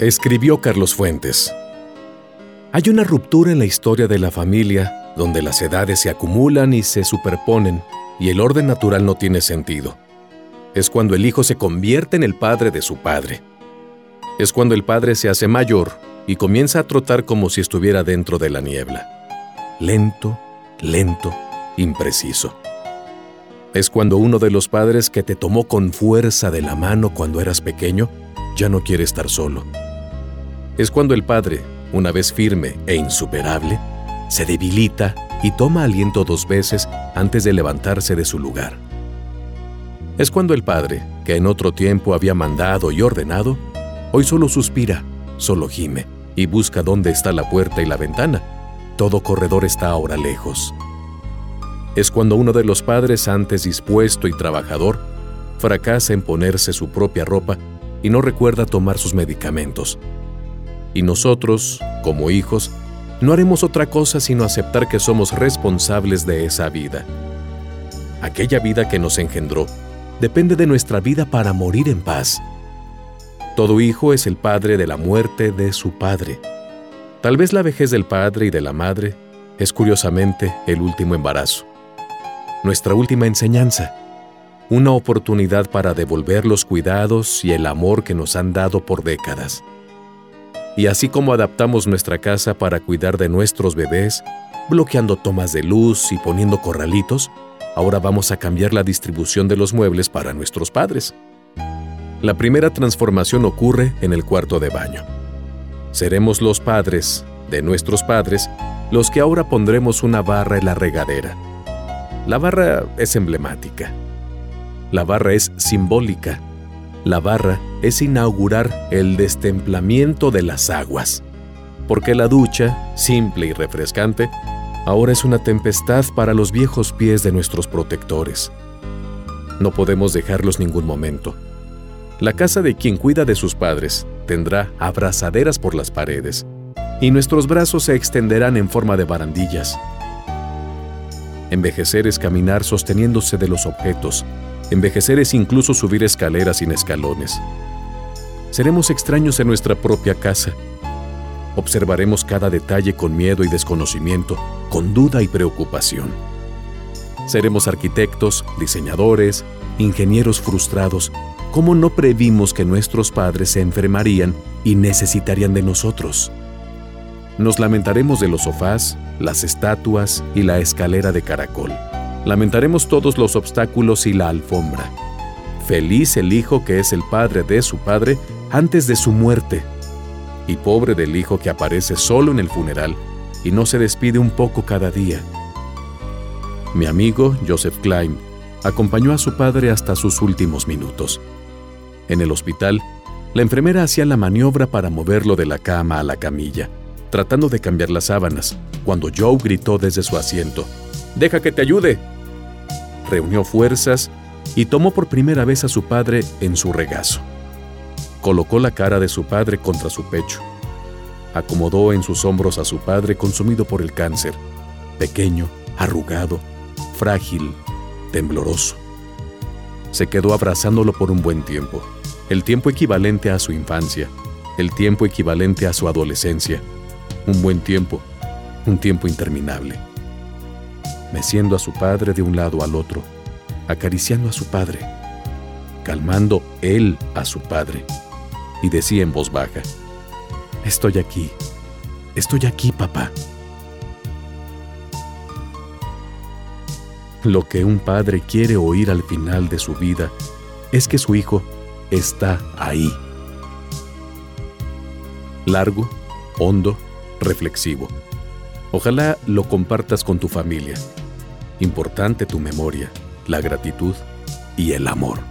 Escribió Carlos Fuentes. Hay una ruptura en la historia de la familia donde las edades se acumulan y se superponen y el orden natural no tiene sentido. Es cuando el hijo se convierte en el padre de su padre. Es cuando el padre se hace mayor y comienza a trotar como si estuviera dentro de la niebla. Lento, lento, impreciso. Es cuando uno de los padres que te tomó con fuerza de la mano cuando eras pequeño ya no quiere estar solo es cuando el padre, una vez firme e insuperable, se debilita y toma aliento dos veces antes de levantarse de su lugar. Es cuando el padre, que en otro tiempo había mandado y ordenado, hoy solo suspira, solo gime y busca dónde está la puerta y la ventana. Todo corredor está ahora lejos. Es cuando uno de los padres antes dispuesto y trabajador fracasa en ponerse su propia ropa y no recuerda tomar sus medicamentos y nosotros, como hijos, no haremos otra cosa sino aceptar que somos responsables de esa vida. Aquella vida que nos engendró depende de nuestra vida para morir en paz. Todo hijo es el padre de la muerte de su padre. Tal vez la vejez del padre y de la madre es curiosamente el último embarazo. Nuestra última enseñanza. Una oportunidad para devolver los cuidados y el amor que nos han dado por décadas. Y así como adaptamos nuestra casa para cuidar de nuestros bebés, bloqueando tomas de luz y poniendo corralitos, ahora vamos a cambiar la distribución de los muebles para nuestros padres. La primera transformación ocurre en el cuarto de baño. Seremos los padres de nuestros padres los que ahora pondremos una barra en la regadera. La barra es emblemática. La barra es simbólica la barra es inaugurar el destemplamiento de las aguas, porque la ducha, simple y refrescante, ahora es una tempestad para los viejos pies de nuestros protectores. No podemos dejarlos ningún momento. La casa de quien cuida de sus padres tendrá abrazaderas por las paredes, y nuestros brazos se extenderán en forma de barandillas. Envejecer es caminar sosteniéndose de los objetos, Envejecer es incluso subir escaleras sin escalones. Seremos extraños en nuestra propia casa. Observaremos cada detalle con miedo y desconocimiento, con duda y preocupación. Seremos arquitectos, diseñadores, ingenieros frustrados. ¿Cómo no previmos que nuestros padres se enfermarían y necesitarían de nosotros? Nos lamentaremos de los sofás, las estatuas y la escalera de caracol lamentaremos todos los obstáculos y la alfombra. Feliz el hijo que es el padre de su padre antes de su muerte, y pobre del hijo que aparece solo en el funeral y no se despide un poco cada día. Mi amigo Joseph Klein acompañó a su padre hasta sus últimos minutos. En el hospital, la enfermera hacía la maniobra para moverlo de la cama a la camilla, tratando de cambiar las sábanas, cuando Joe gritó desde su asiento. Deja que te ayude. Reunió fuerzas y tomó por primera vez a su padre en su regazo. Colocó la cara de su padre contra su pecho. Acomodó en sus hombros a su padre consumido por el cáncer, pequeño, arrugado, frágil, tembloroso. Se quedó abrazándolo por un buen tiempo, el tiempo equivalente a su infancia, el tiempo equivalente a su adolescencia, un buen tiempo, un tiempo interminable meciendo a su padre de un lado al otro, acariciando a su padre, calmando él a su padre, y decía en voz baja, Estoy aquí, estoy aquí, papá. Lo que un padre quiere oír al final de su vida es que su hijo está ahí. Largo, hondo, reflexivo. Ojalá lo compartas con tu familia importante tu memoria, la gratitud y el amor.